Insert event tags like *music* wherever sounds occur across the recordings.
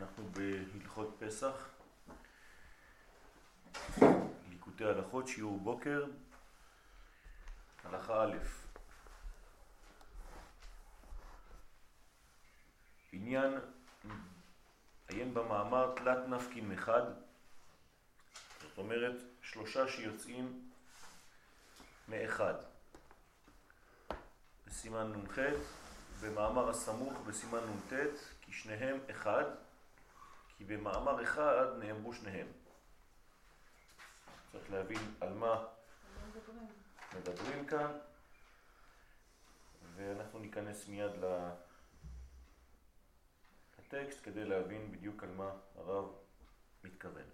אנחנו בהלכות פסח, ליקוטי הלכות, שיעור בוקר, הלכה א', עניין, עיין במאמר תלת נפקין אחד, זאת אומרת שלושה שיוצאים מאחד. בסימן נ"ח, במאמר הסמוך בסימן נ"ט, כי שניהם אחד, כי במאמר אחד נאמרו שניהם. צריך להבין על מה מדברים, כאן, ואנחנו ניכנס מיד לטקסט כדי להבין בדיוק על מה הרב מתכוון.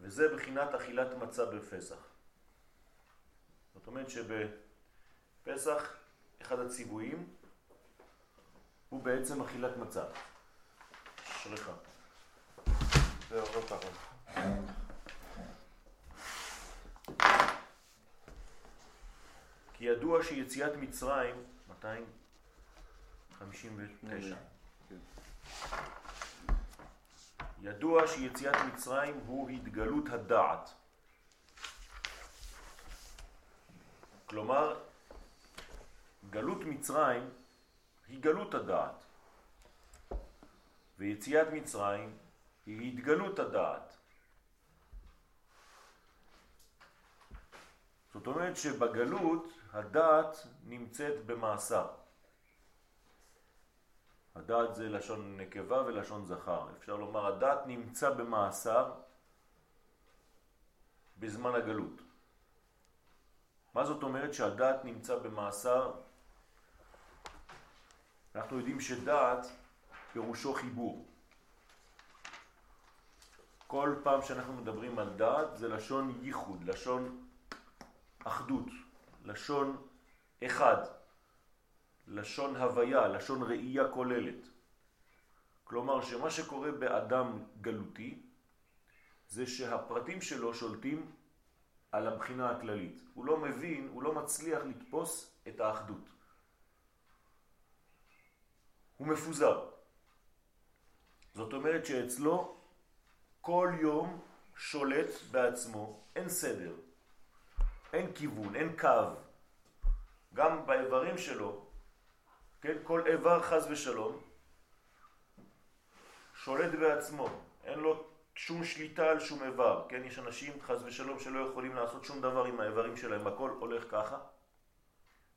וזה בחינת אכילת מצה בפסח. זאת אומרת שבפסח אחד הציוויים הוא בעצם אכילת מצה. שלך. כי ידוע שיציאת מצרים, 259. ידוע שיציאת מצרים הוא התגלות הדעת. כלומר, גלות מצרים היא גלות הדעת. ויציאת מצרים היא התגלות הדעת. זאת אומרת שבגלות הדעת נמצאת במאסר. הדעת זה לשון נקבה ולשון זכר. אפשר לומר הדעת נמצא במאסר בזמן הגלות. מה זאת אומרת שהדעת נמצא במאסר? אנחנו יודעים שדעת פירושו חיבור. כל פעם שאנחנו מדברים על דעת זה לשון ייחוד, לשון אחדות, לשון אחד, לשון הוויה, לשון ראייה כוללת. כלומר שמה שקורה באדם גלותי זה שהפרטים שלו שולטים על הבחינה הכללית. הוא לא מבין, הוא לא מצליח לתפוס את האחדות. הוא מפוזר. זאת אומרת שאצלו כל יום שולט בעצמו, אין סדר, אין כיוון, אין קו. גם באיברים שלו, כן, כל איבר חז ושלום שולט בעצמו, אין לו שום שליטה על שום איבר, כן, יש אנשים חז ושלום שלא יכולים לעשות שום דבר עם האיברים שלהם, הכל הולך ככה.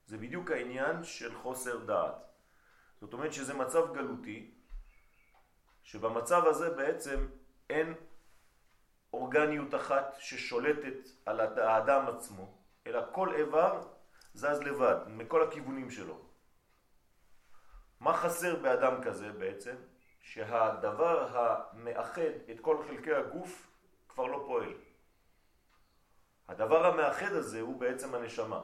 זה בדיוק העניין של חוסר דעת. זאת אומרת שזה מצב גלותי, שבמצב הזה בעצם אין אורגניות אחת ששולטת על האדם עצמו, אלא כל איבר זז לבד, מכל הכיוונים שלו. מה חסר באדם כזה בעצם? שהדבר המאחד את כל חלקי הגוף כבר לא פועל. הדבר המאחד הזה הוא בעצם הנשמה.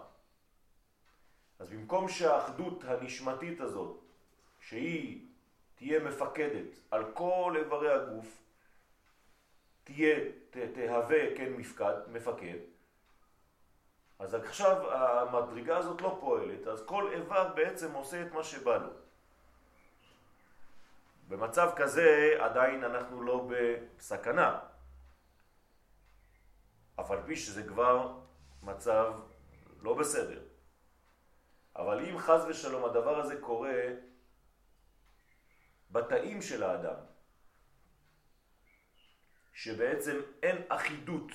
אז במקום שהאחדות הנשמתית הזאת, שהיא תהיה מפקדת על כל איברי הגוף, תהיה, ת, תהווה, כן, מפקד, מפקד, אז עכשיו המדרגה הזאת לא פועלת, אז כל איבר בעצם עושה את מה שבא לו. במצב כזה עדיין אנחנו לא בסכנה, אף על פי שזה כבר מצב לא בסדר. אבל אם חז ושלום הדבר הזה קורה בתאים של האדם, שבעצם אין אחידות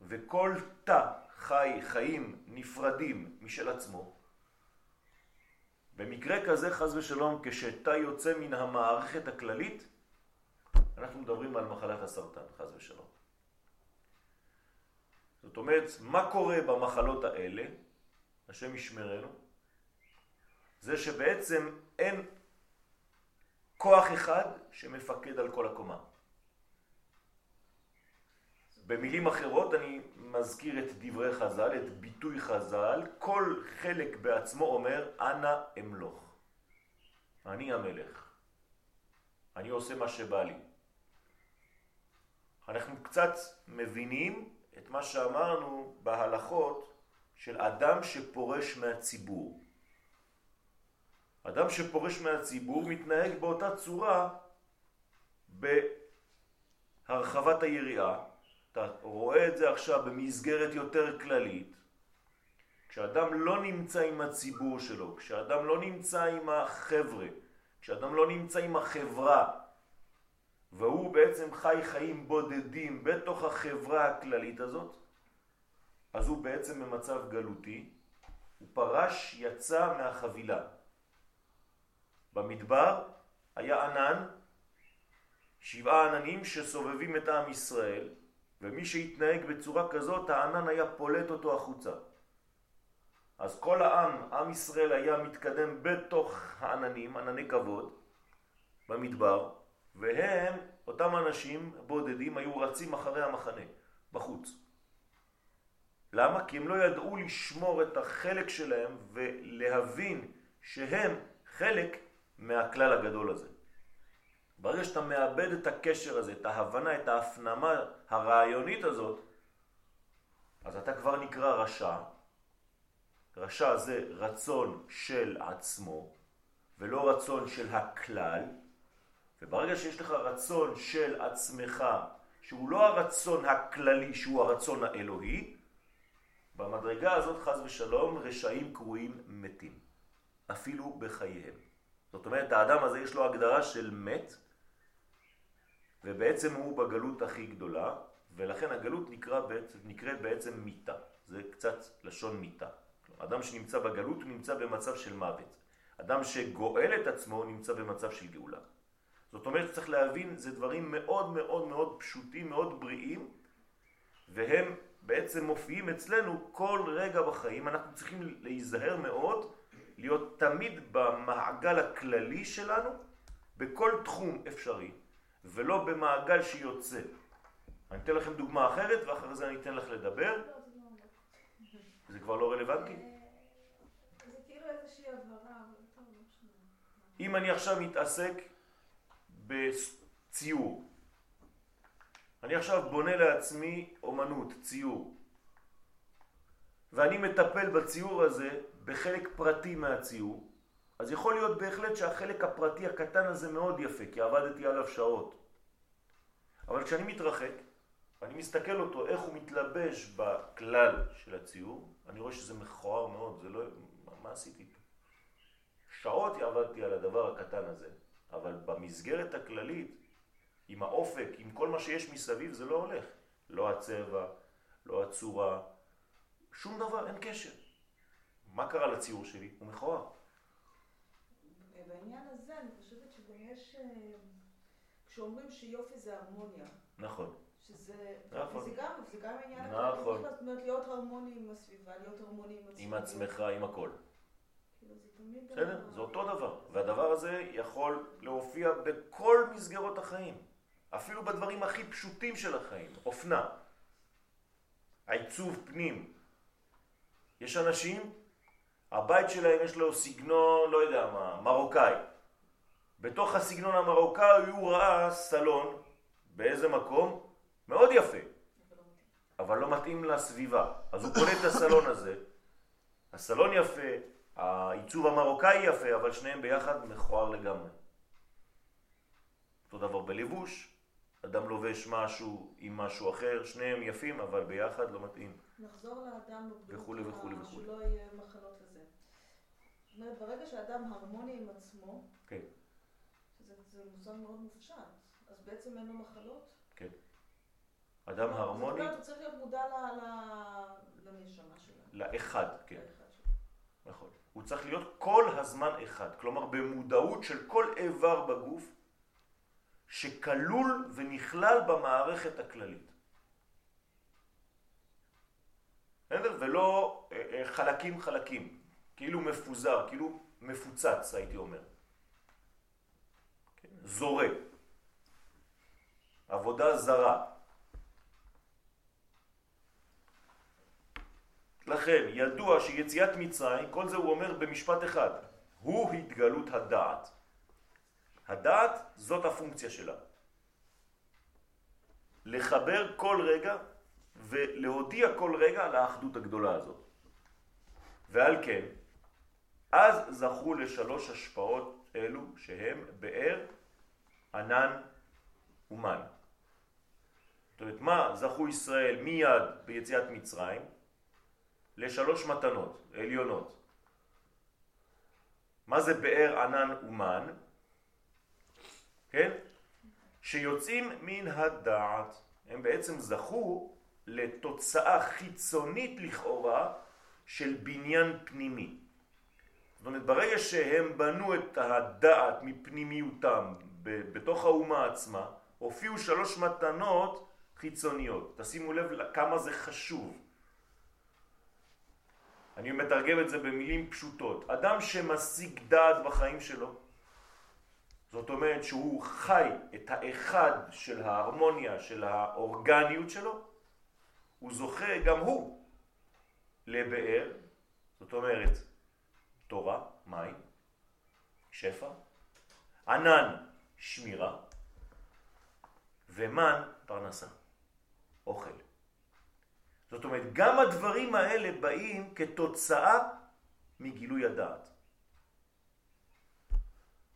וכל תא חי חיים נפרדים משל עצמו, במקרה כזה חז ושלום כשתא יוצא מן המערכת הכללית, אנחנו מדברים על מחלת הסרטן, חז ושלום. זאת אומרת, מה קורה במחלות האלה, השם ישמרנו, זה שבעצם אין כוח אחד שמפקד על כל הקומה. במילים אחרות אני מזכיר את דברי חז"ל, את ביטוי חז"ל, כל חלק בעצמו אומר, אנא אמלוך. אני המלך. אני עושה מה שבא לי. אנחנו קצת מבינים את מה שאמרנו בהלכות של אדם שפורש מהציבור. אדם שפורש מהציבור מתנהג באותה צורה בהרחבת היריעה, אתה רואה את זה עכשיו במסגרת יותר כללית, כשאדם לא נמצא עם הציבור שלו, כשאדם לא נמצא עם החבר'ה, כשאדם לא נמצא עם החברה, והוא בעצם חי חיים בודדים בתוך החברה הכללית הזאת, אז הוא בעצם במצב גלותי, הוא פרש, יצא מהחבילה. במדבר היה ענן, שבעה עננים שסובבים את עם ישראל, ומי שהתנהג בצורה כזאת, הענן היה פולט אותו החוצה. אז כל העם, עם ישראל היה מתקדם בתוך העננים, ענני כבוד, במדבר, והם, אותם אנשים בודדים, היו רצים אחרי המחנה, בחוץ. למה? כי הם לא ידעו לשמור את החלק שלהם ולהבין שהם חלק מהכלל הגדול הזה. ברגע שאתה מאבד את הקשר הזה, את ההבנה, את ההפנמה הרעיונית הזאת, אז אתה כבר נקרא רשע. רשע זה רצון של עצמו, ולא רצון של הכלל. וברגע שיש לך רצון של עצמך, שהוא לא הרצון הכללי, שהוא הרצון האלוהי, במדרגה הזאת, חז ושלום, רשעים קרויים מתים, אפילו בחייהם. זאת אומרת, האדם הזה יש לו הגדרה של מת, ובעצם הוא בגלות הכי גדולה, ולכן הגלות נקרא בעצם, נקראת בעצם מיתה. זה קצת לשון מיתה. אדם שנמצא בגלות הוא נמצא במצב של מוות. אדם שגואל את עצמו נמצא במצב של גאולה. זאת אומרת, צריך להבין, זה דברים מאוד מאוד מאוד פשוטים, מאוד בריאים, והם בעצם מופיעים אצלנו כל רגע בחיים. אנחנו צריכים להיזהר מאוד, להיות תמיד במעגל הכללי שלנו, בכל תחום אפשרי. ולא במעגל שיוצא. אני אתן לכם דוגמה אחרת ואחרי זה אני אתן לך לדבר. זה כבר לא רלוונטי? זה כאילו לא אם אני עכשיו מתעסק בציור, אני עכשיו בונה לעצמי אומנות, ציור, ואני מטפל בציור הזה בחלק פרטי מהציור, אז יכול להיות בהחלט שהחלק הפרטי הקטן הזה מאוד יפה, כי עבדתי עליו שעות. אבל כשאני מתרחק, ואני מסתכל אותו, איך הוא מתלבש בכלל של הציור, אני רואה שזה מכוער מאוד, זה לא... מה, מה עשיתי פה? שעות עבדתי על הדבר הקטן הזה, אבל במסגרת הכללית, עם האופק, עם כל מה שיש מסביב, זה לא הולך. לא הצבע, לא הצורה, שום דבר, אין קשר. מה קרה לציור שלי? הוא מכוער. בעניין הזה אני חושבת שגם יש, אה, כשאומרים שיופי זה הרמוניה. נכון. שזה, נכון. זה גם, זה גם עניין, נכון. זאת אומרת להיות הרמוני עם הסביבה, להיות הרמוני עם עצמך. עם עצמך, עם הכל. כאילו. בסדר, זה אותו דבר. והדבר הזה יכול להופיע בכל מסגרות החיים. אפילו בדברים הכי פשוטים של החיים. אופנה. העיצוב פנים. יש אנשים הבית שלהם יש לו סגנון, לא יודע מה, מרוקאי. בתוך הסגנון המרוקאי הוא ראה סלון, באיזה מקום? מאוד יפה, אבל לא מתאים לסביבה. אז הוא קונה את הסלון הזה, הסלון יפה, העיצוב המרוקאי יפה, אבל שניהם ביחד מכוער לגמרי. אותו דבר בלבוש, אדם לובש משהו עם משהו אחר, שניהם יפים, אבל ביחד לא מתאים. נחזור לאדם וכולי וכולי וכולי. שלא יהיה מחלות לזה. זאת אומרת, ברגע שאדם הרמוני עם עצמו, כן. זה, זה מושג מאוד מופשט, אז בעצם אין לו מחלות? כן. אדם הרמוני... זאת אומרת, הוא צריך להיות מודע ל, ל, לנשמה שלו. לאחד, כן. נכון. הוא צריך להיות כל הזמן אחד, כלומר במודעות של כל איבר בגוף שכלול ונכלל במערכת הכללית. בסדר? ולא אה, אה, חלקים חלקים, כאילו מפוזר, כאילו מפוצץ הייתי אומר. כן? זורה. עבודה זרה. לכן ידוע שיציאת מצרים, כל זה הוא אומר במשפט אחד, הוא התגלות הדעת. הדעת זאת הפונקציה שלה. לחבר כל רגע ולהודיע כל רגע על האחדות הגדולה הזאת. ועל כן, אז זכו לשלוש השפעות אלו שהם באר, ענן ומן. זאת אומרת, מה זכו ישראל מיד ביציאת מצרים? לשלוש מתנות עליונות. מה זה באר ענן ומן? כן? שיוצאים מן הדעת. הם בעצם זכו לתוצאה חיצונית לכאורה של בניין פנימי. זאת אומרת, ברגע שהם בנו את הדעת מפנימיותם בתוך האומה עצמה, הופיעו שלוש מתנות חיצוניות. תשימו לב כמה זה חשוב. אני מתרגם את זה במילים פשוטות. אדם שמשיג דעת בחיים שלו, זאת אומרת שהוא חי את האחד של ההרמוניה, של האורגניות שלו, הוא זוכה גם הוא לבאר, זאת אומרת תורה, מים, שפע, ענן, שמירה, ומן, פרנסה, אוכל. זאת אומרת, גם הדברים האלה באים כתוצאה מגילוי הדעת.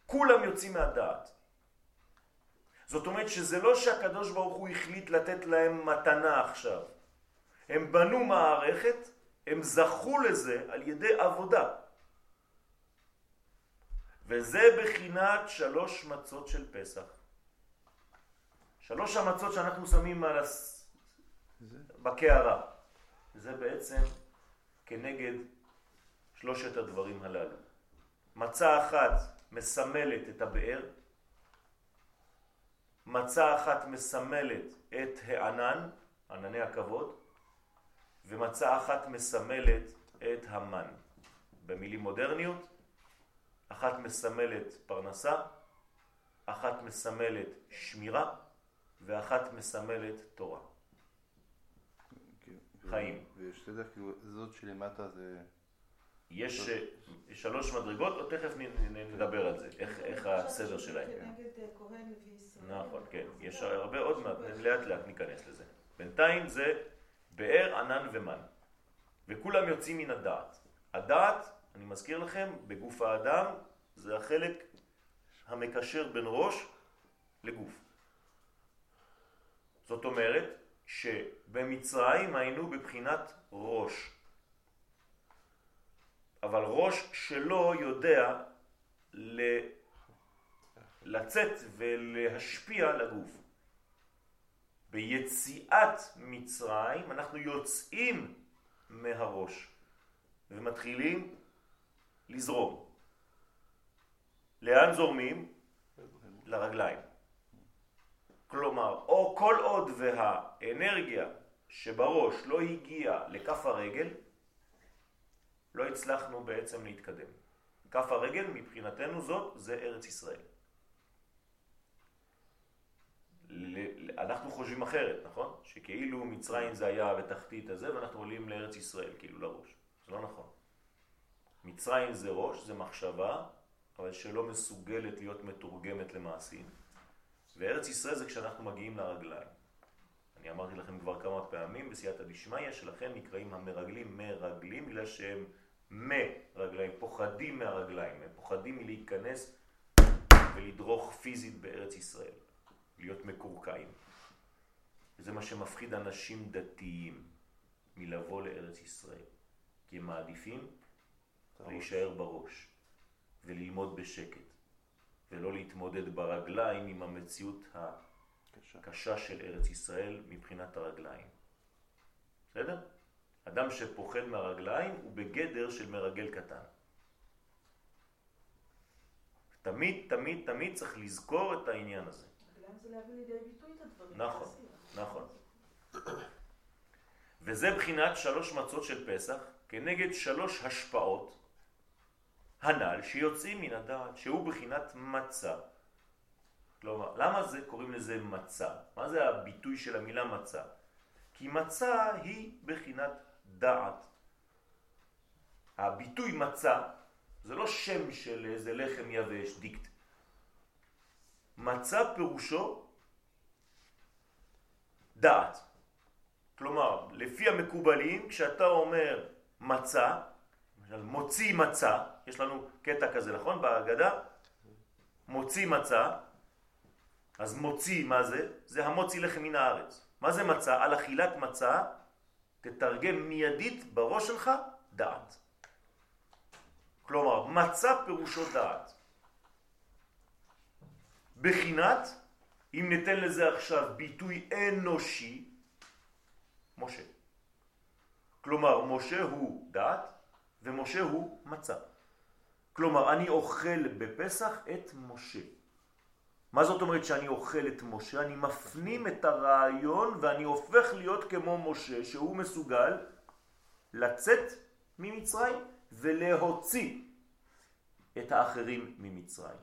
כולם יוצאים מהדעת. זאת אומרת שזה לא שהקדוש ברוך הוא החליט לתת להם מתנה עכשיו. הם בנו מערכת, הם זכו לזה על ידי עבודה. וזה בחינת שלוש מצות של פסח. שלוש המצות שאנחנו שמים על הס... בקערה. זה בעצם כנגד שלושת הדברים הללו. מצה אחת מסמלת את הבאר, מצה אחת מסמלת את הענן, ענני הכבוד, ומצה אחת מסמלת את המן. במילים מודרניות, אחת מסמלת פרנסה, אחת מסמלת שמירה, ואחת מסמלת תורה. חיים. ושתדע, כאילו, זאת שלמטה זה... יש אה, שלוש מדרגות, או תכף נדבר על זה, איך הסדר שלהם. אה, נכון, כן. יש הרבה עוד מעט, לאט לאט ניכנס לזה. בינתיים זה באר, ענן ומן. וכולם יוצאים מן הדעת. הדעת, אני מזכיר לכם, בגוף האדם זה החלק המקשר בין ראש לגוף. זאת אומרת שבמצרים היינו בבחינת ראש. אבל ראש שלא יודע לצאת ולהשפיע לגוף. ביציאת מצרים אנחנו יוצאים מהראש ומתחילים לזרום. לאן זורמים? לרגליים. כלומר, או כל עוד והאנרגיה שבראש לא הגיעה לכף הרגל, לא הצלחנו בעצם להתקדם. כף הרגל מבחינתנו זאת זה ארץ ישראל. אנחנו חושבים אחרת, נכון? שכאילו מצרים זה היה בתחתית הזה ואנחנו עולים לארץ ישראל, כאילו לראש. זה לא נכון. מצרים זה ראש, זה מחשבה, אבל שלא מסוגלת להיות מתורגמת למעשים. וארץ ישראל זה כשאנחנו מגיעים לרגליים. אני אמרתי לכם כבר כמה פעמים בסייעתא דשמיא שלכן נקראים המרגלים מרגלים בגלל שהם מרגליים, פוחדים מהרגליים, הם פוחדים מלהיכנס ולדרוך פיזית בארץ ישראל, להיות מקורקעים. וזה מה שמפחיד אנשים דתיים מלבוא לארץ ישראל, כי הם מעדיפים להישאר בראש וללמוד בשקט. ולא להתמודד ברגליים עם המציאות הקשה של ארץ ישראל מבחינת הרגליים. בסדר? אדם שפוחד מהרגליים הוא בגדר של מרגל קטן. תמיד, תמיד, תמיד צריך לזכור את העניין הזה. זה להביא לידי ביטוי את הדברים. נכון, נכון. וזה בחינת שלוש מצות של פסח כנגד שלוש השפעות הנ"ל שיוצאים מן הדעת, שהוא בחינת מצה. כלומר, למה זה קוראים לזה מצה? מה זה הביטוי של המילה מצה? כי מצה היא בחינת דעת. הביטוי מצה זה לא שם של איזה לחם יבש, דיקט. מצה פירושו דעת. כלומר, לפי המקובלים, כשאתה אומר מצה, מוציא מצה, יש לנו קטע כזה, נכון? בהגדה, מוציא מצה, אז מוציא, מה זה? זה המוציא לחם מן הארץ. מה זה מצה? על אכילת מצה תתרגם מיידית בראש שלך דעת. כלומר, מצה פירושו דעת. בחינת, אם ניתן לזה עכשיו ביטוי אנושי, משה. כלומר, משה הוא דעת ומשה הוא מצה. כלומר, אני אוכל בפסח את משה. מה זאת אומרת שאני אוכל את משה? אני מפנים את הרעיון ואני הופך להיות כמו משה שהוא מסוגל לצאת ממצרים ולהוציא את האחרים ממצרים.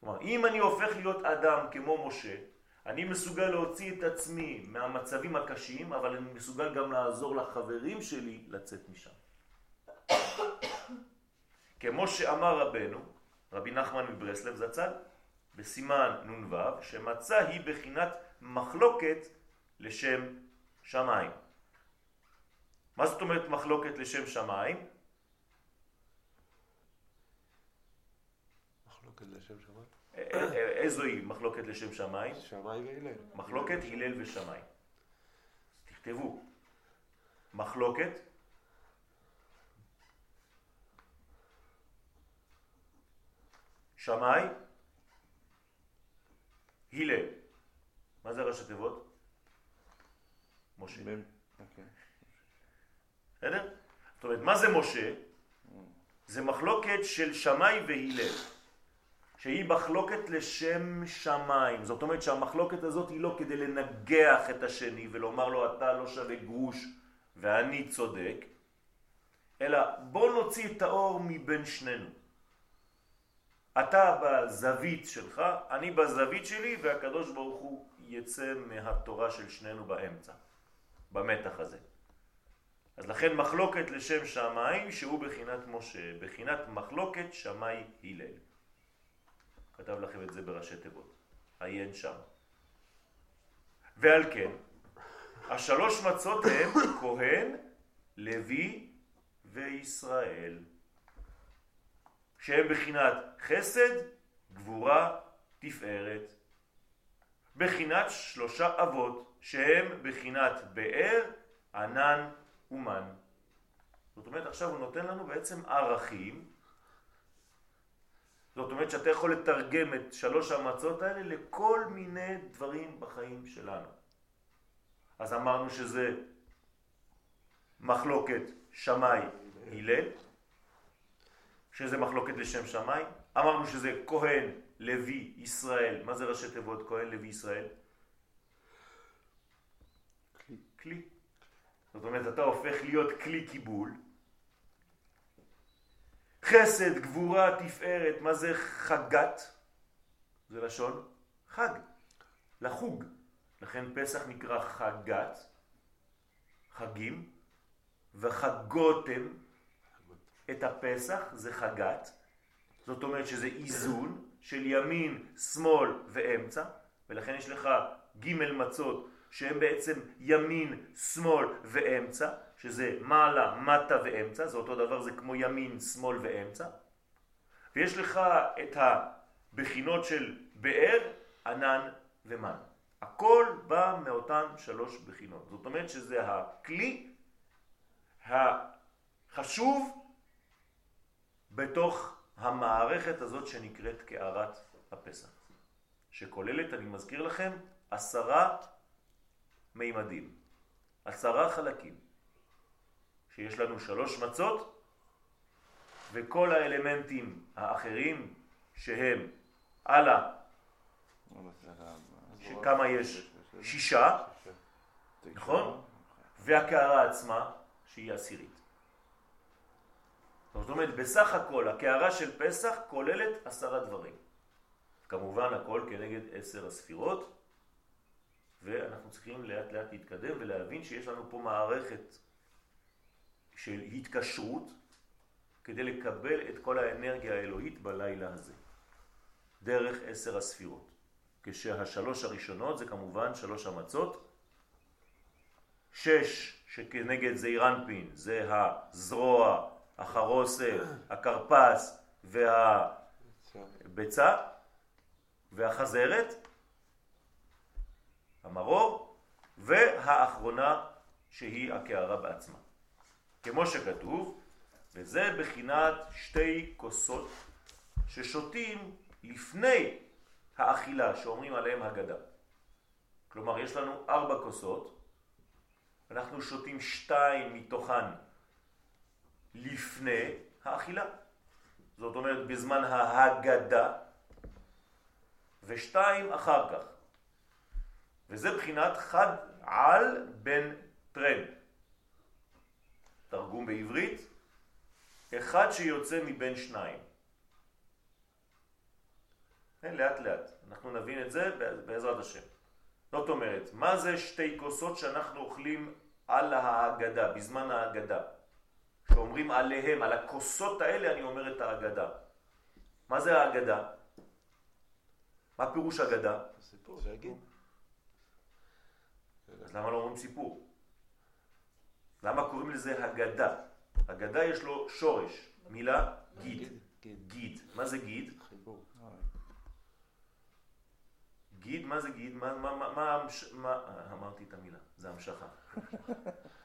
כלומר, אם אני הופך להיות אדם כמו משה, אני מסוגל להוציא את עצמי מהמצבים הקשים, אבל אני מסוגל גם לעזור לחברים שלי לצאת משם. כמו שאמר רבנו, רבי נחמן מברסלב זצ"ל, בסימן נ"ו, שמצה היא בחינת מחלוקת לשם שמיים. מה זאת אומרת מחלוקת לשם שמיים? מחלוקת לשם שמיים? איזו היא מחלוקת לשם שמיים? שמיים והלל. מחלוקת הלל ושמיים. תכתבו, מחלוקת שמאי, הלל. מה זה ראשי תיבות? משה. אוקיי. בסדר? זאת אומרת, מה זה משה? זה מחלוקת של שמאי והלל, שהיא מחלוקת לשם שמיים. זאת אומרת שהמחלוקת הזאת היא לא כדי לנגח את השני ולומר לו אתה לא שווה גרוש ואני צודק, אלא בוא נוציא את האור מבין שנינו. אתה בזווית שלך, אני בזווית שלי, והקדוש ברוך הוא יצא מהתורה של שנינו באמצע, במתח הזה. אז לכן מחלוקת לשם שמיים שהוא בחינת משה, בחינת מחלוקת שמאי הלל. כתב לכם את זה בראשי תיבות, עיין שם. ועל כן, השלוש מצות הם *coughs* כהן, לוי וישראל. שהם בחינת חסד, גבורה, תפארת. בחינת שלושה אבות, שהם בחינת באר, ענן ומן. זאת אומרת, עכשיו הוא נותן לנו בעצם ערכים. זאת אומרת שאתה יכול לתרגם את שלוש המצות האלה לכל מיני דברים בחיים שלנו. אז אמרנו שזה מחלוקת שמאי הלל, שזה מחלוקת לשם שמיים. אמרנו שזה כהן, לוי, ישראל. מה זה ראשי תיבות כהן, לוי, ישראל? כלי. כלי. זאת אומרת, אתה הופך להיות כלי קיבול. חסד, גבורה, תפארת, מה זה חגת? זה לשון חג, לחוג. לכן פסח נקרא חגת, חגים, וחגותם את הפסח זה חגת, זאת אומרת שזה איזון של ימין, שמאל ואמצע, ולכן יש לך ג' מצות שהם בעצם ימין, שמאל ואמצע, שזה מעלה, מטה ואמצע, זה אותו דבר, זה כמו ימין, שמאל ואמצע, ויש לך את הבחינות של באר, ענן ומן. הכל בא מאותן שלוש בחינות. זאת אומרת שזה הכלי החשוב בתוך המערכת הזאת שנקראת קערת הפסח, שכוללת, אני מזכיר לכם, עשרה מימדים, עשרה חלקים, שיש לנו שלוש מצות, וכל האלמנטים האחרים שהם הלאה, שכמה יש? שישה, נכון? והקערה עצמה שהיא עשירית. זאת אומרת, בסך הכל, הקערה של פסח כוללת עשרה דברים. כמובן, הכל כנגד עשר הספירות, ואנחנו צריכים לאט לאט להתקדם ולהבין שיש לנו פה מערכת של התקשרות כדי לקבל את כל האנרגיה האלוהית בלילה הזה, דרך עשר הספירות. כשהשלוש הראשונות זה כמובן שלוש המצות, שש שכנגד זעירנפין זה הזרוע החרוסת, הכרפס והביצה והחזרת, המרור, והאחרונה שהיא הקערה בעצמה. כמו שכתוב, וזה בחינת שתי כוסות ששותים לפני האכילה שאומרים עליהם הגדה. כלומר, יש לנו ארבע כוסות, אנחנו שותים שתיים מתוכן לפני האכילה. זאת אומרת, בזמן ההגדה, ושתיים אחר כך. וזה בחינת חד על בן טרן. תרגום בעברית, אחד שיוצא מבין שניים. כן, לאט לאט, אנחנו נבין את זה בעזרת השם. זאת אומרת, מה זה שתי כוסות שאנחנו אוכלים על ההגדה, בזמן ההגדה? שאומרים עליהם, על הכוסות האלה אני אומר את ההגדה. מה זה ההגדה? מה פירוש הגדה? סיפור, זה יגיד. אז למה לא אומרים סיפור? למה קוראים לזה הגדה? הגדה יש לו שורש, מילה גיד. גיד. מה זה גיד? חיבור. גיד, מה זה גיד? מה, מה, מה, מה, מה, אמרתי את המילה, זה המשכה. *laughs*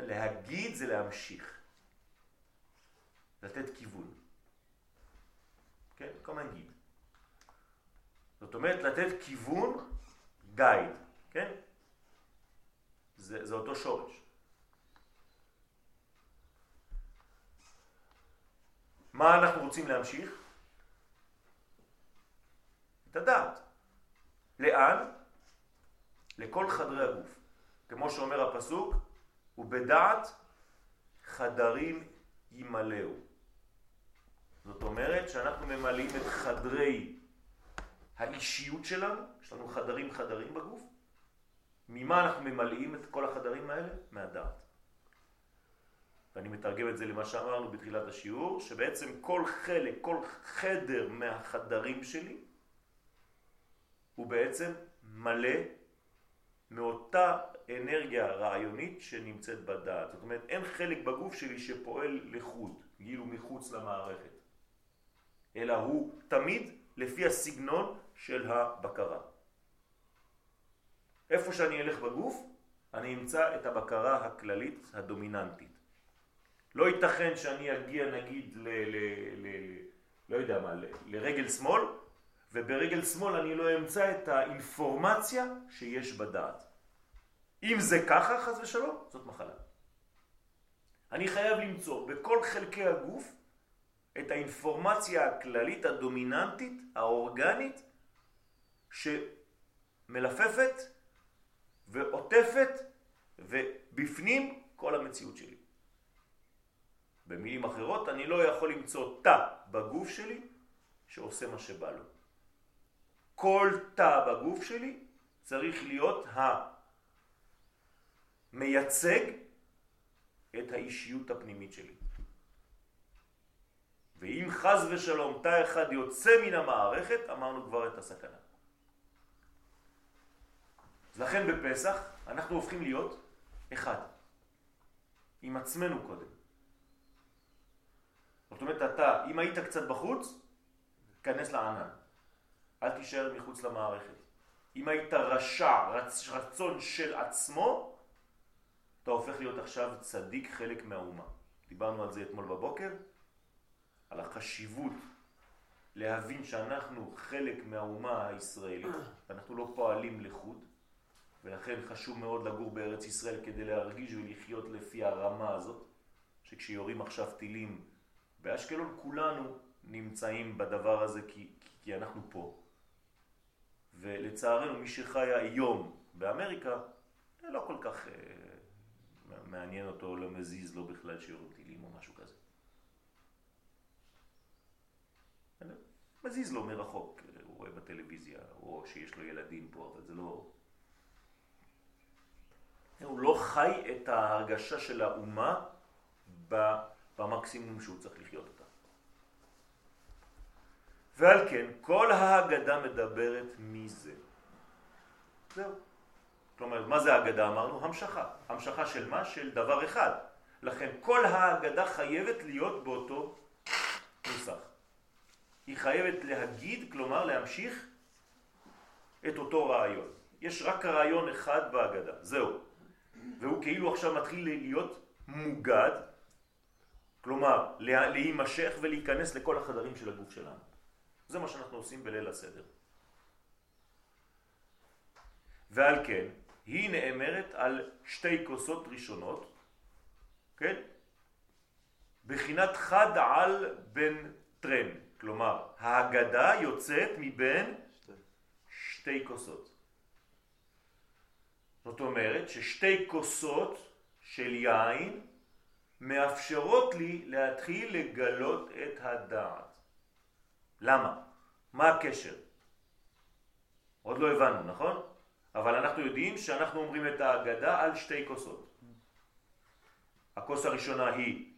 להגיד זה להמשיך, לתת כיוון. כן? כל מיני גיד. זאת אומרת, לתת כיוון, גייד, כן? זה, זה אותו שורש. מה אנחנו רוצים להמשיך? את הדעת. לאן? לכל חדרי הגוף. כמו שאומר הפסוק, ובדעת חדרים ימלאו. זאת אומרת שאנחנו ממלאים את חדרי האישיות שלנו, יש לנו חדרים חדרים בגוף. ממה אנחנו ממלאים את כל החדרים האלה? מהדעת. ואני מתרגם את זה למה שאמרנו בתחילת השיעור, שבעצם כל חלק, כל חדר מהחדרים שלי הוא בעצם מלא מאותה אנרגיה רעיונית שנמצאת בדעת. זאת אומרת, אין חלק בגוף שלי שפועל לחוד, כאילו מחוץ למערכת, אלא הוא תמיד לפי הסגנון של הבקרה. איפה שאני אלך בגוף, אני אמצא את הבקרה הכללית הדומיננטית. לא ייתכן שאני אגיע נגיד ל... ל, ל לא יודע מה, ל, לרגל שמאל, וברגל שמאל אני לא אמצא את האינפורמציה שיש בדעת. אם זה ככה, חז ושלום, זאת מחלה. אני חייב למצוא בכל חלקי הגוף את האינפורמציה הכללית הדומיננטית, האורגנית, שמלפפת ועוטפת ובפנים כל המציאות שלי. במילים אחרות, אני לא יכול למצוא תא בגוף שלי שעושה מה שבא לו. כל תא בגוף שלי צריך להיות המייצג את האישיות הפנימית שלי. ואם חז ושלום תא אחד יוצא מן המערכת, אמרנו כבר את הסכנה. לכן בפסח אנחנו הופכים להיות אחד, עם עצמנו קודם. זאת אומרת, אתה, אם היית קצת בחוץ, כנס לענן. אל תישאר מחוץ למערכת. אם היית רשע, רצ, רצון של עצמו, אתה הופך להיות עכשיו צדיק חלק מהאומה. דיברנו על זה אתמול בבוקר, על החשיבות להבין שאנחנו חלק מהאומה הישראלית, ואנחנו לא פועלים לחוד, ולכן חשוב מאוד לגור בארץ ישראל כדי להרגיש ולחיות לפי הרמה הזאת, שכשיורים עכשיו טילים באשקלון כולנו נמצאים בדבר הזה כי, כי אנחנו פה. ולצערנו מי שחי היום באמריקה לא כל כך אה, מעניין אותו, לא מזיז לו בכלל שיורים טילים או משהו כזה. מזיז לו מרחוק, הוא רואה בטלוויזיה, או שיש לו ילדים פה, אבל זה לא... הוא לא חי את ההרגשה של האומה במקסימום שהוא צריך לחיות. ועל כן, כל ההגדה מדברת מזה. זהו. כלומר, מה זה ההגדה אמרנו? המשכה. המשכה של מה? של דבר אחד. לכן כל ההגדה חייבת להיות באותו נוסח. היא חייבת להגיד, כלומר להמשיך את אותו רעיון. יש רק רעיון אחד בהגדה, זהו. והוא כאילו עכשיו מתחיל להיות מוגד, כלומר להימשך ולהיכנס לכל החדרים של הגוף שלנו. זה מה שאנחנו עושים בליל הסדר. ועל כן, היא נאמרת על שתי כוסות ראשונות, כן? בחינת חד על בן טרן, כלומר ההגדה יוצאת מבין שתי כוסות. זאת אומרת ששתי כוסות של יין מאפשרות לי להתחיל לגלות את הדעת. למה? מה הקשר? עוד לא הבנו, נכון? אבל אנחנו יודעים שאנחנו אומרים את ההגדה על שתי כוסות. הכוס הראשונה היא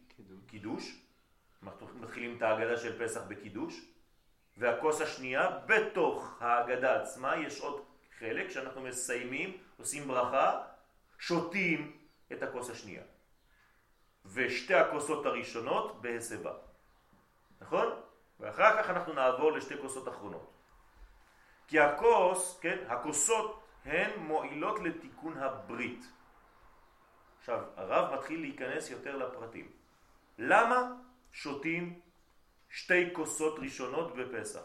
קידוש. אנחנו מתחילים את ההגדה של פסח בקידוש. והכוס השנייה, בתוך ההגדה עצמה יש עוד חלק שאנחנו מסיימים, עושים ברכה, שותים את הכוס השנייה. ושתי הכוסות הראשונות בהסבה. נכון? ואחר כך אנחנו נעבור לשתי כוסות אחרונות. כי הכוס, כן, הכוסות הן מועילות לתיקון הברית. עכשיו, הרב מתחיל להיכנס יותר לפרטים. למה שותים שתי כוסות ראשונות בפסח?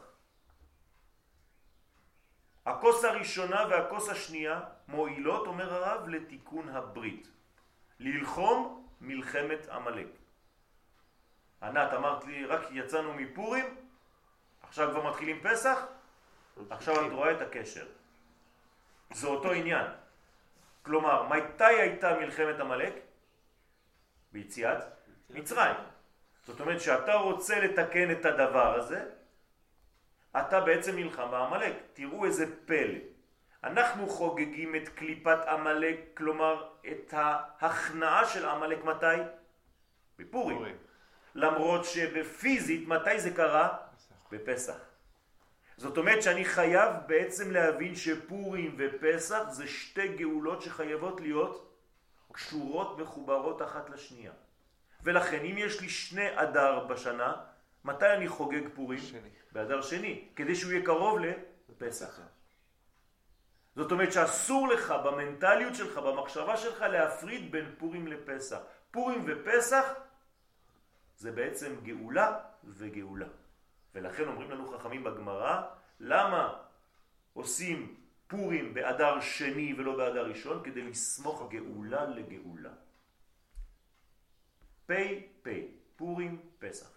הכוס הראשונה והכוס השנייה מועילות, אומר הרב, לתיקון הברית. ללחום מלחמת עמלק. ענת, אמרת לי, רק יצאנו מפורים, עכשיו כבר מתחילים פסח, עכשיו את רואה את הקשר. זה אותו עניין. כלומר, מתי הייתה מלחמת עמלק? ביציאת מצרים. זאת אומרת שאתה רוצה לתקן את הדבר הזה, אתה בעצם נלחם בעמלק. תראו איזה פלא. אנחנו חוגגים את קליפת עמלק, כלומר את ההכנעה של עמלק מתי? בפורים. למרות שבפיזית מתי זה קרה? בפסח. זאת אומרת שאני חייב בעצם להבין שפורים ופסח זה שתי גאולות שחייבות להיות קשורות, מחוברות אחת לשנייה. ולכן אם יש לי שני אדר בשנה, מתי אני חוגג פורים? שני. באדר שני, כדי שהוא יהיה קרוב לפסח. זאת אומרת שאסור לך במנטליות שלך, במחשבה שלך, להפריד בין פורים לפסח. פורים ופסח זה בעצם גאולה וגאולה. ולכן אומרים לנו חכמים בגמרא, למה עושים פורים באדר שני ולא באדר ראשון? כדי לסמוך גאולה לגאולה. פי פי, פורים פסח.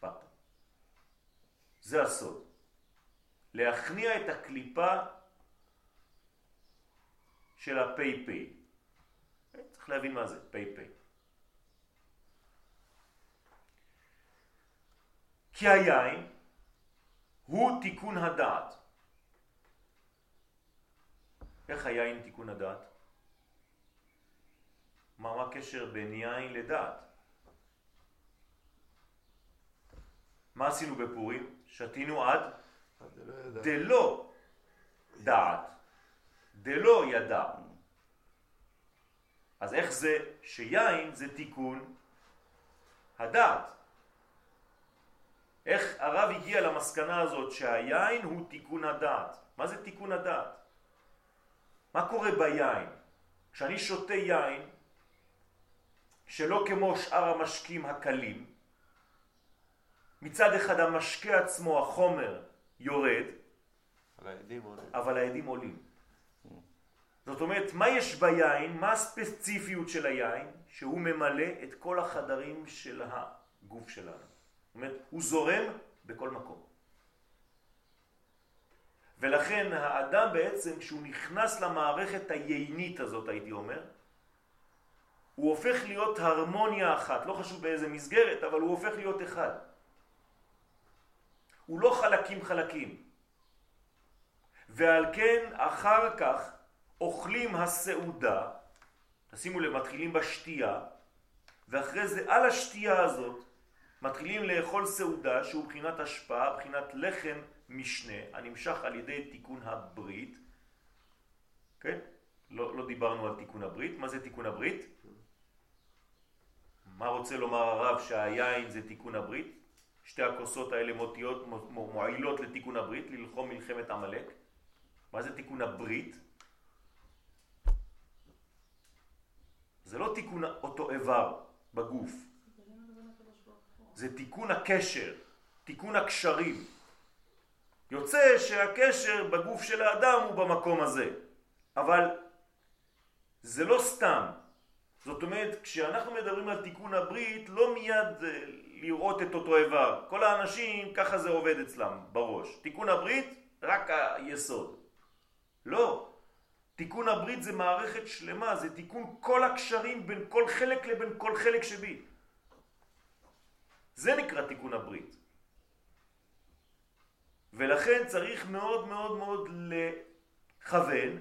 פת. זה הסוד. להכניע את הקליפה של הפי פי. צריך להבין מה זה פי פי. כי היין הוא תיקון הדעת. איך היין תיקון הדעת? מה, מה הקשר בין יין לדעת? מה עשינו בפורים? שתינו עד דלא דעת, דלא ידע. אז איך זה שיין זה תיקון הדעת? איך הרב הגיע למסקנה הזאת שהיין הוא תיקון הדעת? מה זה תיקון הדעת? מה קורה ביין? כשאני שותה יין, שלא כמו שאר המשקים הקלים, מצד אחד המשקה עצמו, החומר, יורד, אבל העדים עולים. אבל העדים עולים. זאת אומרת, מה יש ביין, מה הספציפיות של היין, שהוא ממלא את כל החדרים של הגוף שלנו. אומרת, הוא זורם בכל מקום. ולכן האדם בעצם, כשהוא נכנס למערכת היינית הזאת, הייתי אומר, הוא הופך להיות הרמוניה אחת, לא חשוב באיזה מסגרת, אבל הוא הופך להיות אחד. הוא לא חלקים חלקים. ועל כן אחר כך אוכלים הסעודה, תשימו לב, מתחילים בשתייה, ואחרי זה על השתייה הזאת מתחילים לאכול סעודה שהוא בחינת השפעה, בחינת לחם משנה, הנמשך על ידי תיקון הברית. כן? לא, לא דיברנו על תיקון הברית. מה זה תיקון הברית? מה רוצה לומר הרב שהיין זה תיקון הברית? שתי הכוסות האלה מוטיות, מועילות לתיקון הברית, ללחום מלחמת עמלק. מה זה תיקון הברית? זה לא תיקון אותו איבר בגוף, זה תיקון הקשר, תיקון הקשרים. יוצא שהקשר בגוף של האדם הוא במקום הזה, אבל זה לא סתם. זאת אומרת, כשאנחנו מדברים על תיקון הברית, לא מיד אה, לראות את אותו איבר. כל האנשים, ככה זה עובד אצלם בראש. תיקון הברית, רק היסוד. לא. תיקון הברית זה מערכת שלמה, זה תיקון כל הקשרים בין כל חלק לבין כל חלק שבי. זה נקרא תיקון הברית. ולכן צריך מאוד מאוד מאוד לכוון,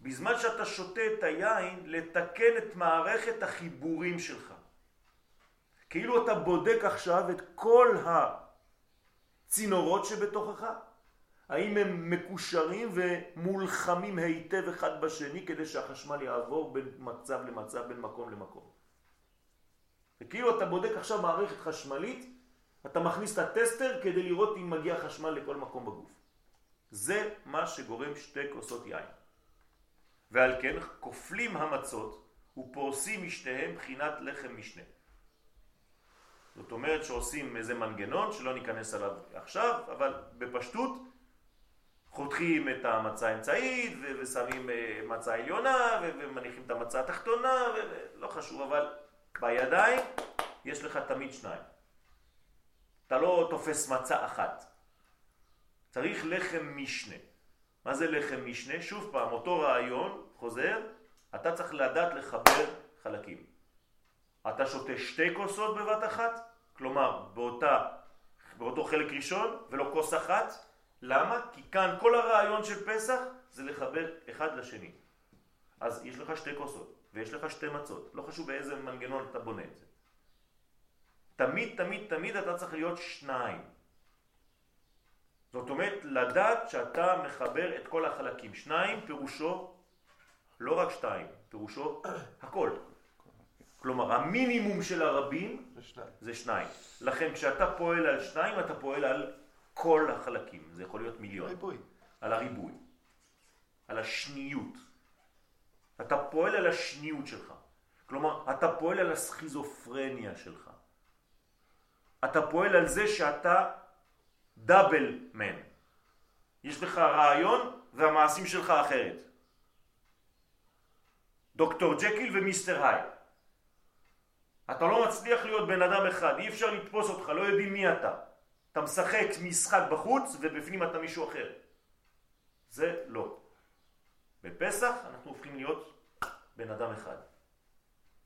בזמן שאתה שותה את היין, לתקן את מערכת החיבורים שלך. כאילו אתה בודק עכשיו את כל הצינורות שבתוכך, האם הם מקושרים ומולחמים היטב אחד בשני כדי שהחשמל יעבור בין מצב למצב, בין מקום למקום. וכאילו אתה בודק עכשיו מערכת חשמלית, אתה מכניס את הטסטר כדי לראות אם מגיע חשמל לכל מקום בגוף. זה מה שגורם שתי כוסות יין. ועל כן כופלים המצות ופורסים משתיהם בחינת לחם משנה. זאת אומרת שעושים איזה מנגנון שלא ניכנס עליו עכשיו, אבל בפשטות חותכים את המצה האמצעית ושמים אה, מצה עליונה ומניחים את המצה התחתונה, ולא חשוב, אבל בידיים יש לך תמיד שניים. אתה לא תופס מצה אחת. צריך לחם משנה. מה זה לחם משנה? שוב פעם, אותו רעיון חוזר, אתה צריך לדעת לחבר חלקים. אתה שותה שתי כוסות בבת אחת, כלומר באותה, באותו חלק ראשון ולא כוס אחת. למה? כי כאן כל הרעיון של פסח זה לחבר אחד לשני. אז יש לך שתי כוסות ויש לך שתי מצות, לא חשוב באיזה מנגנון אתה בונה את זה. תמיד, תמיד, תמיד אתה צריך להיות שניים. זאת אומרת, לדעת שאתה מחבר את כל החלקים. שניים פירושו לא רק שתיים, פירושו הכל. כלומר, המינימום של הרבים זה שניים. זה שניים. לכן כשאתה פועל על שניים, אתה פועל על כל החלקים. זה יכול להיות מיליון. ריבוי. על הריבוי. על השניות. אתה פועל על השניות שלך. כלומר, אתה פועל על הסכיזופרניה שלך. אתה פועל על זה שאתה דאבל מן. יש לך רעיון והמעשים שלך אחרת. דוקטור ג'קיל ומיסטר היי. אתה לא מצליח להיות בן אדם אחד, אי אפשר לתפוס אותך, לא יודעים מי אתה. אתה משחק משחק בחוץ ובפנים אתה מישהו אחר. זה לא. בפסח אנחנו הופכים להיות בן אדם אחד.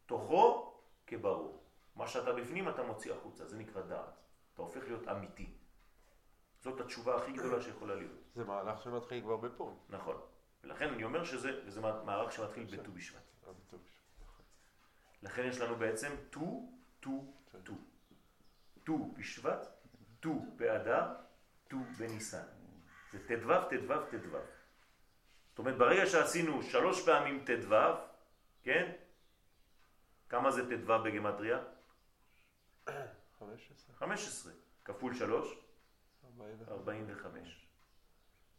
תוכו כברור. מה שאתה בפנים אתה מוציא החוצה, זה נקרא דעת. אתה הופך להיות אמיתי. זאת התשובה הכי גדולה שיכולה להיות. זה מהלך שמתחיל כבר בפורים. נכון. ולכן אני אומר שזה, מערך שמתחיל בט"ו בשבט. אה, בט"ו בשבט. לכן יש לנו בעצם ט"ו, ט"ו, ט"ו. ט"ו בשבט, ט"ו באדר, ט"ו בניסן. זה ט"ו, ט"ו, ט"ו. זאת אומרת, ברגע שעשינו שלוש פעמים ט"ו, כן? כמה זה ט"ו בגמטריה? 15, 15. כפול 3, 45. 45.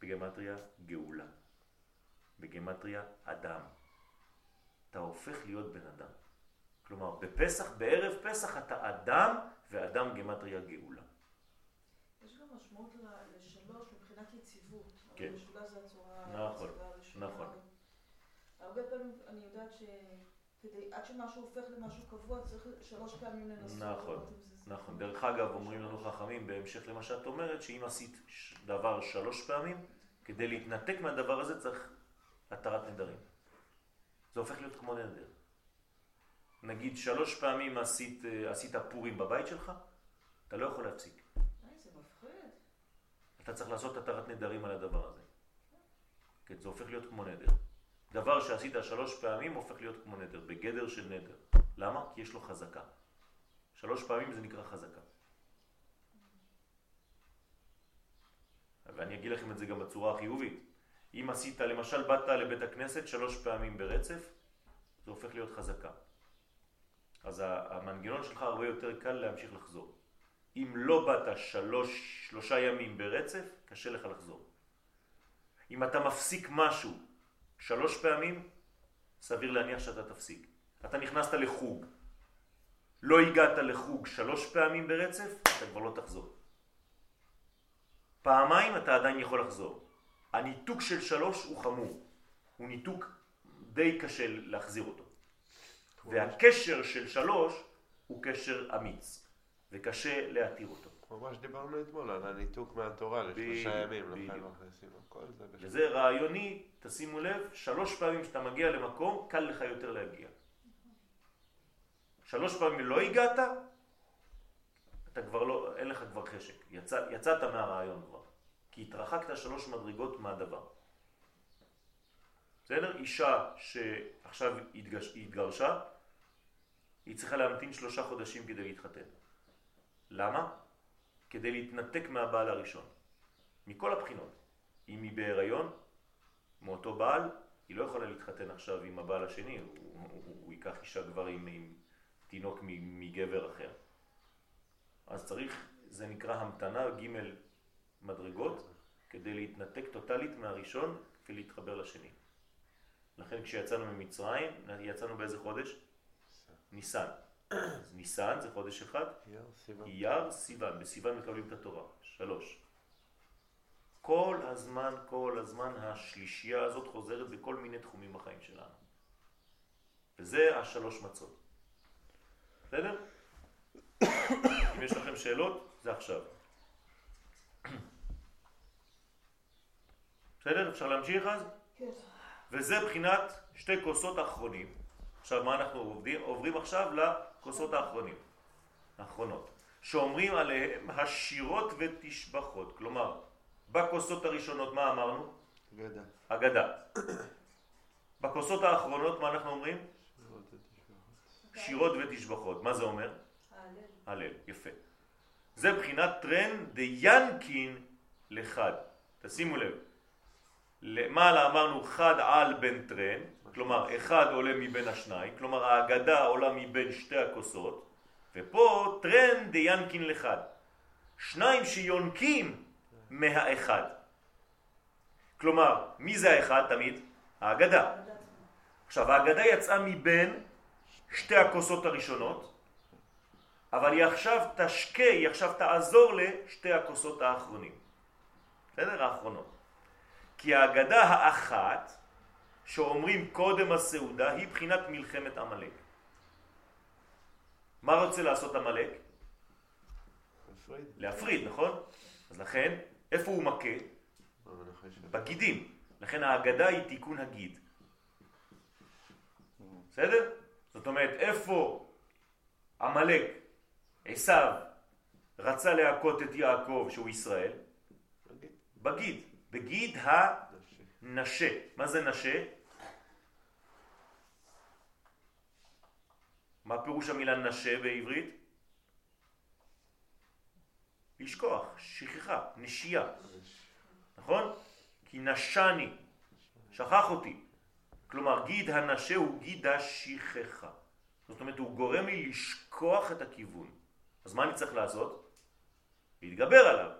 בגמטריה גאולה. בגמטריה אדם. אתה הופך להיות בן אדם. כלומר, בפסח, בערב פסח אתה אדם, ואדם גמטריה גאולה. יש גם משמעות ל- לשלוש מבחינת יציבות. כן. אבל משולש זה הצורה נכון. נכון. הרבה פעמים אני יודעת שכדי, עד שמשהו הופך למשהו קבוע, צריך שלוש פעמים לנסות. נכון, נכון. דרך אגב, אומרים לנו חכמים, בהמשך למה שאת אומרת, שאם עשית דבר שלוש פעמים, כדי להתנתק מהדבר הזה צריך התרת נדרים. זה הופך להיות כמו נדר. נגיד שלוש פעמים עשית, אה, עשית פורים בבית שלך, אתה לא יכול להפסיק. אתה צריך לעשות התרת נדרים על הדבר הזה. כן, זה הופך להיות כמו נדר. דבר שעשית שלוש פעמים הופך להיות כמו נדר, בגדר של נדר. למה? כי יש לו חזקה. שלוש פעמים זה נקרא חזקה. ואני אגיד לכם את זה גם בצורה החיובית. אם עשית, למשל באת לבית הכנסת שלוש פעמים ברצף, זה הופך להיות חזקה. אז המנגנון שלך הרבה יותר קל להמשיך לחזור. אם לא באת שלוש, שלושה ימים ברצף, קשה לך לחזור. אם אתה מפסיק משהו שלוש פעמים, סביר להניח שאתה תפסיק. אתה נכנסת לחוג, לא הגעת לחוג שלוש פעמים ברצף, אתה כבר לא תחזור. פעמיים אתה עדיין יכול לחזור. הניתוק של שלוש הוא חמור, הוא ניתוק די קשה להחזיר אותו. והקשר של שלוש הוא קשר אמיץ, וקשה להתיר אותו. ממש דיברנו אתמול על הניתוק מהתורה לשלושה ימים, לכן מכניסים הכל זה בשביל... וזה רעיוני, תשימו לב, שלוש פעמים שאתה מגיע למקום, קל לך יותר להגיע. שלוש פעמים לא הגעת, אתה כבר לא, אין לך כבר חשק, יצא, יצאת מהרעיון כבר, כי התרחקת שלוש מדרגות מהדבר. בסדר? אישה שעכשיו התגרשה, היא צריכה להמתין שלושה חודשים כדי להתחתן. למה? כדי להתנתק מהבעל הראשון. מכל הבחינות. אם היא בהיריון, מאותו בעל, היא לא יכולה להתחתן עכשיו עם הבעל השני, הוא, הוא, הוא ייקח אישה כבר עם, עם תינוק מגבר אחר. אז צריך, זה נקרא המתנה ג' מדרגות, כדי להתנתק טוטלית מהראשון ולהתחבר לשני. לכן כשיצאנו ממצרים, יצאנו באיזה חודש? ניסן. אז ניסן זה חודש אחד, אייר, סיוון, בסיוון מקבלים את התורה, שלוש. כל הזמן, כל הזמן השלישייה הזאת חוזרת בכל מיני תחומים בחיים שלנו. וזה השלוש מצות. בסדר? *coughs* אם יש לכם שאלות, זה עכשיו. *coughs* בסדר? אפשר להמשיך אז? כן. וזה בחינת שתי כוסות האחרונים. עכשיו מה אנחנו עובדים? עוברים עכשיו לכוסות האחרונים, האחרונות, שאומרים עליהם השירות ותשבחות. כלומר, בכוסות הראשונות מה אמרנו? אגדה. אגדה. *coughs* בכוסות האחרונות מה אנחנו אומרים? שירות ותשבחות. מה זה אומר? הלל. יפה. זה בחינת תרין דינקין לחד. תשימו לב. למעלה אמרנו חד עאל בין תרין, כלומר אחד עולה מבין השניים, כלומר ההגדה עולה מבין שתי הכוסות, ופה תרין דינקין לחד. שניים שיונקים מהאחד. כלומר, מי זה האחד תמיד? ההגדה. עכשיו, ההגדה יצאה מבין שתי הכוסות הראשונות, אבל היא עכשיו תשקה, היא עכשיו תעזור לשתי הכוסות האחרונים. בסדר? האחרונות. כי ההגדה האחת שאומרים קודם הסעודה היא בחינת מלחמת עמלק. מה רוצה לעשות עמלק? להפריד. להפריד, נכון? אז לכן, איפה הוא מכה? בגידים. לכן ההגדה היא תיקון הגיד. בסדר? זאת אומרת, איפה עמלק, עשיו, רצה להכות את יעקב שהוא ישראל? בגיד. בגיד הנשה. מה זה נשה? מה פירוש המילה נשה בעברית? לשכוח, שכחה, נשייה. נכון? כי נשני, שכח אותי. כלומר, גיד הנשה הוא גיד השכחה. זאת אומרת, הוא גורם לי לשכוח את הכיוון. אז מה אני צריך לעשות? להתגבר עליו.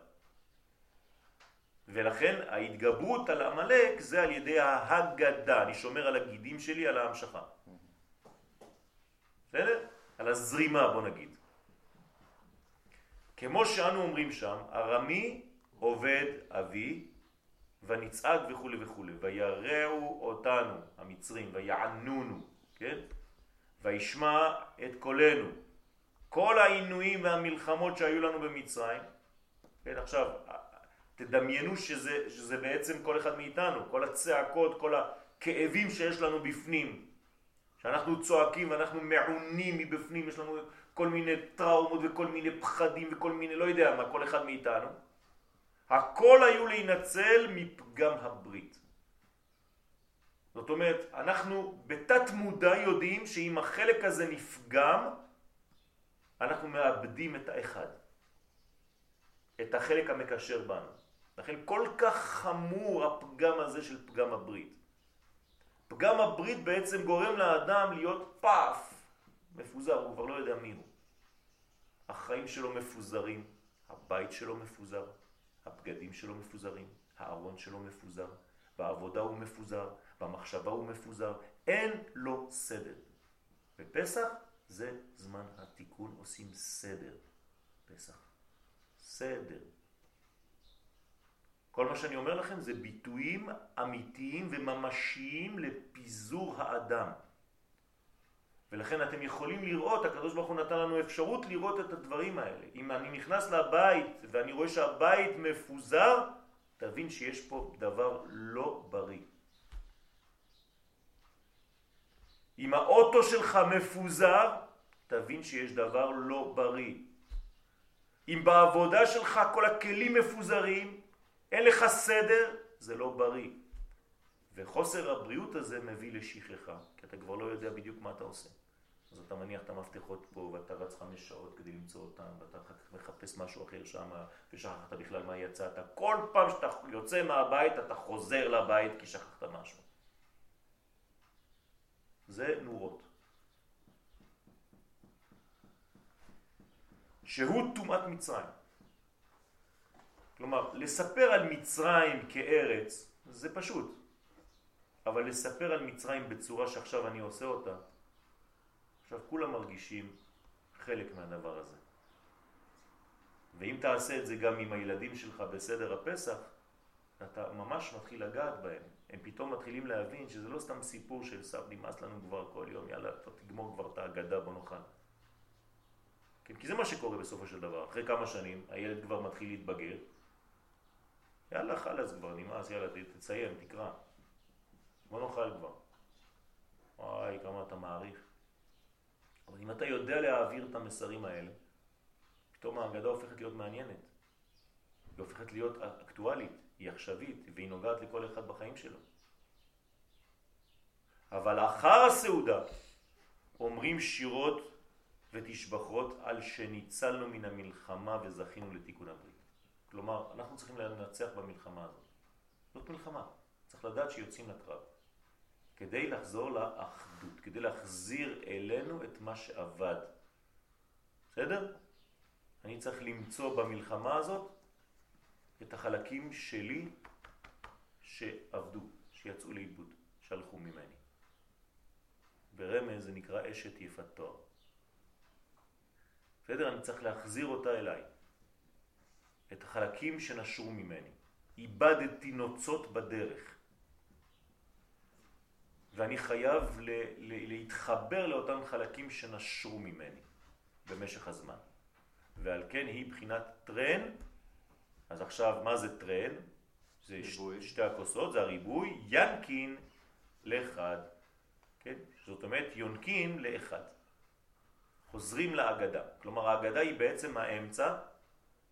ולכן ההתגברות על עמלק זה על ידי ההגדה. אני שומר על הגידים שלי, על ההמשכה. בסדר? על הזרימה בוא נגיד. כמו שאנו אומרים שם, ארמי עובד אבי ונצעד וכו' וכו', ויראו אותנו המצרים ויענונו, כן? וישמע את קולנו. כל העינויים והמלחמות שהיו לנו במצרים, כן, עכשיו, תדמיינו שזה, שזה בעצם כל אחד מאיתנו, כל הצעקות, כל הכאבים שיש לנו בפנים, שאנחנו צועקים ואנחנו מעונים מבפנים, יש לנו כל מיני טראומות וכל מיני פחדים וכל מיני, לא יודע מה, כל אחד מאיתנו. הכל היו להינצל מפגם הברית. זאת אומרת, אנחנו בתת מודע יודעים שאם החלק הזה נפגם, אנחנו מאבדים את האחד, את החלק המקשר בנו. לכן כל כך חמור הפגם הזה של פגם הברית. פגם הברית בעצם גורם לאדם להיות פאף, מפוזר, הוא כבר לא יודע מי הוא. החיים שלו מפוזרים, הבית שלו מפוזר, הבגדים שלו מפוזרים, הארון שלו מפוזר, בעבודה הוא מפוזר, במחשבה הוא מפוזר, אין לו סדר. בפסח זה זמן התיקון, עושים סדר. פסח. סדר. כל מה שאני אומר לכם זה ביטויים אמיתיים וממשיים לפיזור האדם. ולכן אתם יכולים לראות, הקדוש ברוך הוא נתן לנו אפשרות לראות את הדברים האלה. אם אני נכנס לבית ואני רואה שהבית מפוזר, תבין שיש פה דבר לא בריא. אם האוטו שלך מפוזר, תבין שיש דבר לא בריא. אם בעבודה שלך כל הכלים מפוזרים, אין לך סדר, זה לא בריא. וחוסר הבריאות הזה מביא לשכחה, כי אתה כבר לא יודע בדיוק מה אתה עושה. אז אתה מניח את המפתחות פה, ואתה רץ חמש שעות כדי למצוא אותם, ואתה אחר כך מחפש משהו אחר שם, ושכחת בכלל מה יצאת. כל פעם שאתה יוצא מהבית, אתה חוזר לבית כי שכחת משהו. זה נורות. שהוא טומאת מצרים. כלומר, לספר על מצרים כארץ זה פשוט, אבל לספר על מצרים בצורה שעכשיו אני עושה אותה, עכשיו כולם מרגישים חלק מהדבר הזה. ואם תעשה את זה גם עם הילדים שלך בסדר הפסח, אתה ממש מתחיל לגעת בהם. הם פתאום מתחילים להבין שזה לא סתם סיפור של סב נמאס לנו כבר כל יום, יאללה, תגמור כבר את האגדה, בוא נאכל. כן, כי זה מה שקורה בסופו של דבר. אחרי כמה שנים הילד כבר מתחיל להתבגר. יאללה, חלאס כבר, נמאס, יאללה, תציין, תקרא. בוא נאכל כבר. וואי, כמה אתה מעריך. אבל אם אתה יודע להעביר את המסרים האלה, פתאום ההגדה הופכת להיות מעניינת. היא הופכת להיות אקטואלית, היא עכשווית, והיא נוגעת לכל אחד בחיים שלו. אבל אחר הסעודה אומרים שירות ותשבחות על שניצלנו מן המלחמה וזכינו לתיקון הברית. כלומר, אנחנו צריכים לנצח במלחמה הזאת. זאת מלחמה, צריך לדעת שיוצאים לקרב. כדי לחזור לאחדות, כדי להחזיר אלינו את מה שעבד. בסדר? אני צריך למצוא במלחמה הזאת את החלקים שלי שעבדו, שיצאו לאיבוד, שהלכו ממני. ברמז זה נקרא אשת יפת תואר. בסדר? אני צריך להחזיר אותה אליי. את החלקים שנשרו ממני. איבדתי נוצות בדרך. ואני חייב להתחבר לאותם חלקים שנשרו ממני במשך הזמן. ועל כן היא בחינת טרן, אז עכשיו מה זה טרן? זה ש- שתי הכוסות, זה הריבוי, ינקין לאחד, כן? זאת אומרת יונקין לאחד. חוזרים לאגדה, כלומר האגדה היא בעצם האמצע,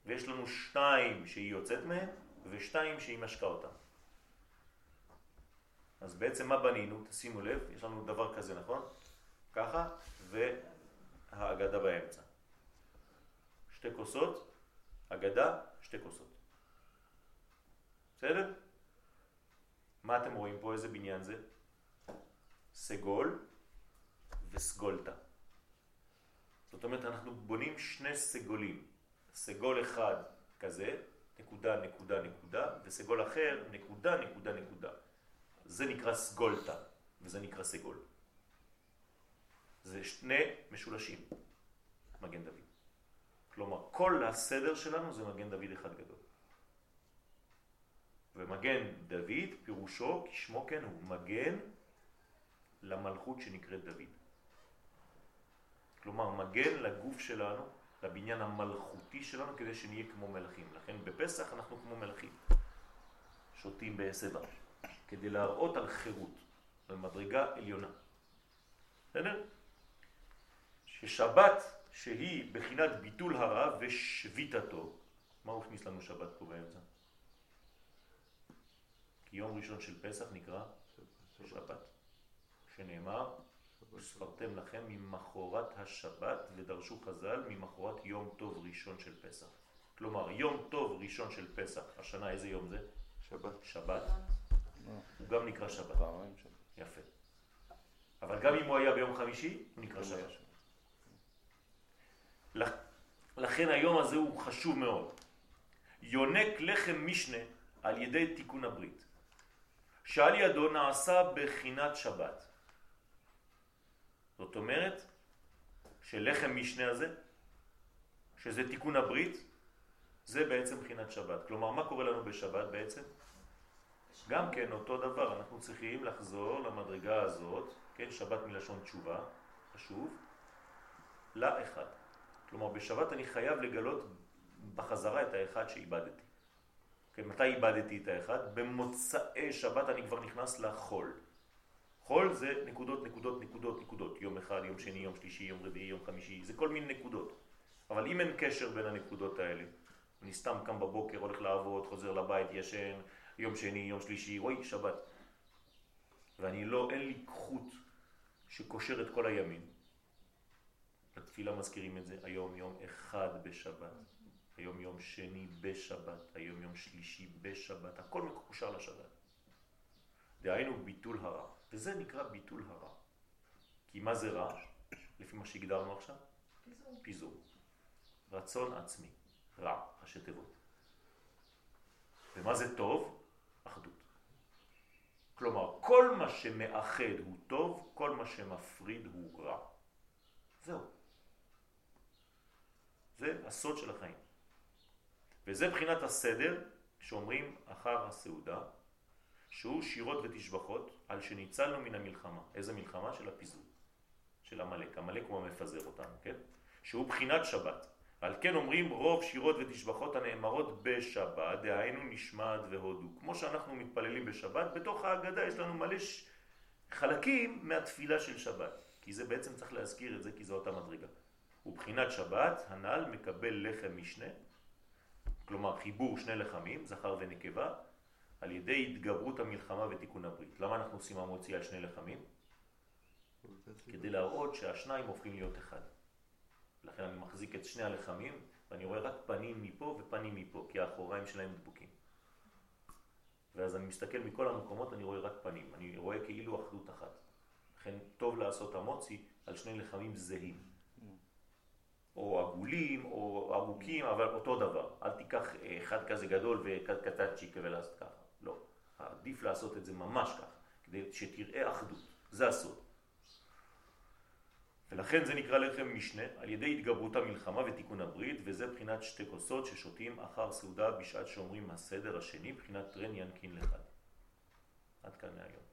ויש לנו שתיים שהיא יוצאת מהם, ושתיים שהיא משקה אותם. אז בעצם מה בנינו? תשימו לב, יש לנו דבר כזה, נכון? ככה, והאגדה באמצע. שתי כוסות, אגדה, שתי כוסות. בסדר? מה אתם רואים פה? איזה בניין זה? סגול וסגולתה. זאת אומרת, אנחנו בונים שני סגולים. סגול אחד כזה, נקודה, נקודה, נקודה, וסגול אחר, נקודה, נקודה, נקודה. זה נקרא סגולתה, וזה נקרא סגול. זה שני משולשים, מגן דוד. כלומר, כל הסדר שלנו זה מגן דוד אחד גדול. ומגן דוד פירושו, כשמו כן הוא, מגן למלכות שנקראת דוד. כלומר, מגן לגוף שלנו, לבניין המלכותי שלנו, כדי שנהיה כמו מלכים. לכן בפסח אנחנו כמו מלכים, שותים בעשב כדי להראות על חירות, על מדרגה עליונה. בסדר? ששבת שהיא בחינת ביטול הרע ושביתתו, מה הוא הכניס לנו שבת פה באמצע? כי יום ראשון של פסח נקרא שבת, שנאמר וספרתם לכם ממחורת השבת ודרשו חז"ל ממחורת יום טוב ראשון של פסח. כלומר, יום טוב ראשון של פסח, השנה איזה יום זה? שבת. שבת. הוא גם נקרא שבת. יפה. אבל גם אם הוא היה ביום חמישי, הוא נקרא שבת. לכן היום הזה הוא חשוב מאוד. יונק לחם משנה על ידי תיקון הברית. שעל ידו נעשה בחינת שבת. זאת אומרת שלחם משנה הזה, שזה תיקון הברית, זה בעצם בחינת שבת. כלומר, מה קורה לנו בשבת בעצם? גם כן אותו דבר, אנחנו צריכים לחזור למדרגה הזאת, כן, שבת מלשון תשובה, חשוב, לאחד. כלומר, בשבת אני חייב לגלות בחזרה את האחד שאיבדתי. כן, מתי איבדתי את האחד? במוצאי שבת אני כבר נכנס לחול. חול זה נקודות, נקודות, נקודות, נקודות. יום אחד, יום שני, יום שלישי, יום רביעי, יום חמישי, זה כל מיני נקודות. אבל אם אין קשר בין הנקודות האלה, אני סתם קם בבוקר, הולך לעבוד, חוזר לבית, ישן, יום שני, יום שלישי, אוי, שבת. ואני לא, אין לי חוט שקושר את כל הימים. בתפילה מזכירים את זה, היום יום אחד בשבת, היום יום שני בשבת, היום יום שלישי בשבת, הכל מקושר לשבת. דהיינו ביטול הרע, וזה נקרא ביטול הרע. כי מה זה רע? לפי מה שהגדרנו עכשיו? פיזור. פיזור. רצון עצמי, רע, ראשי תיבות. ומה זה טוב? אחדות. כלומר, כל מה שמאחד הוא טוב, כל מה שמפריד הוא רע. זהו. זה הסוד של החיים. וזה בחינת הסדר שאומרים אחר הסעודה, שהוא שירות ותשבחות על שניצלנו מן המלחמה. איזה מלחמה? של הפיזור, של המלאק. המלאק הוא המפזר אותנו, כן? שהוא בחינת שבת. ועל כן אומרים רוב שירות ותשבחות הנאמרות בשבת, דהיינו נשמעת והודו. כמו שאנחנו מתפללים בשבת, בתוך ההגדה יש לנו מלא חלקים מהתפילה של שבת. כי זה בעצם צריך להזכיר את זה, כי זו אותה מדרגה. ובחינת שבת, הנ"ל מקבל לחם משנה, כלומר חיבור שני לחמים, זכר ונקבה, על ידי התגברות המלחמה ותיקון הברית. למה אנחנו עושים המוציא על שני לחמים? כדי להראות שהשניים הופכים להיות אחד. לכן אני מחזיק את שני הלחמים ואני רואה רק פנים מפה ופנים מפה, כי האחוריים שלהם דבוקים. ואז אני מסתכל מכל המקומות, אני רואה רק פנים. אני רואה כאילו אחדות אחת. לכן טוב לעשות המוצי על שני לחמים זהים. או עגולים או ארוכים, אבל אותו דבר. אל תיקח אחד כזה גדול ואחד קטנצ'יק ולעשות ככה. עדיף לעשות את זה ממש ככה, כדי שתראה אחדות. זה הסוד. ולכן זה נקרא לחם משנה על ידי התגברות המלחמה ותיקון הברית, וזה בחינת שתי כוסות ששותים אחר סעודה בשעת שאומרים הסדר השני, בחינת טרן ינקין לחד. עד כאן להיום.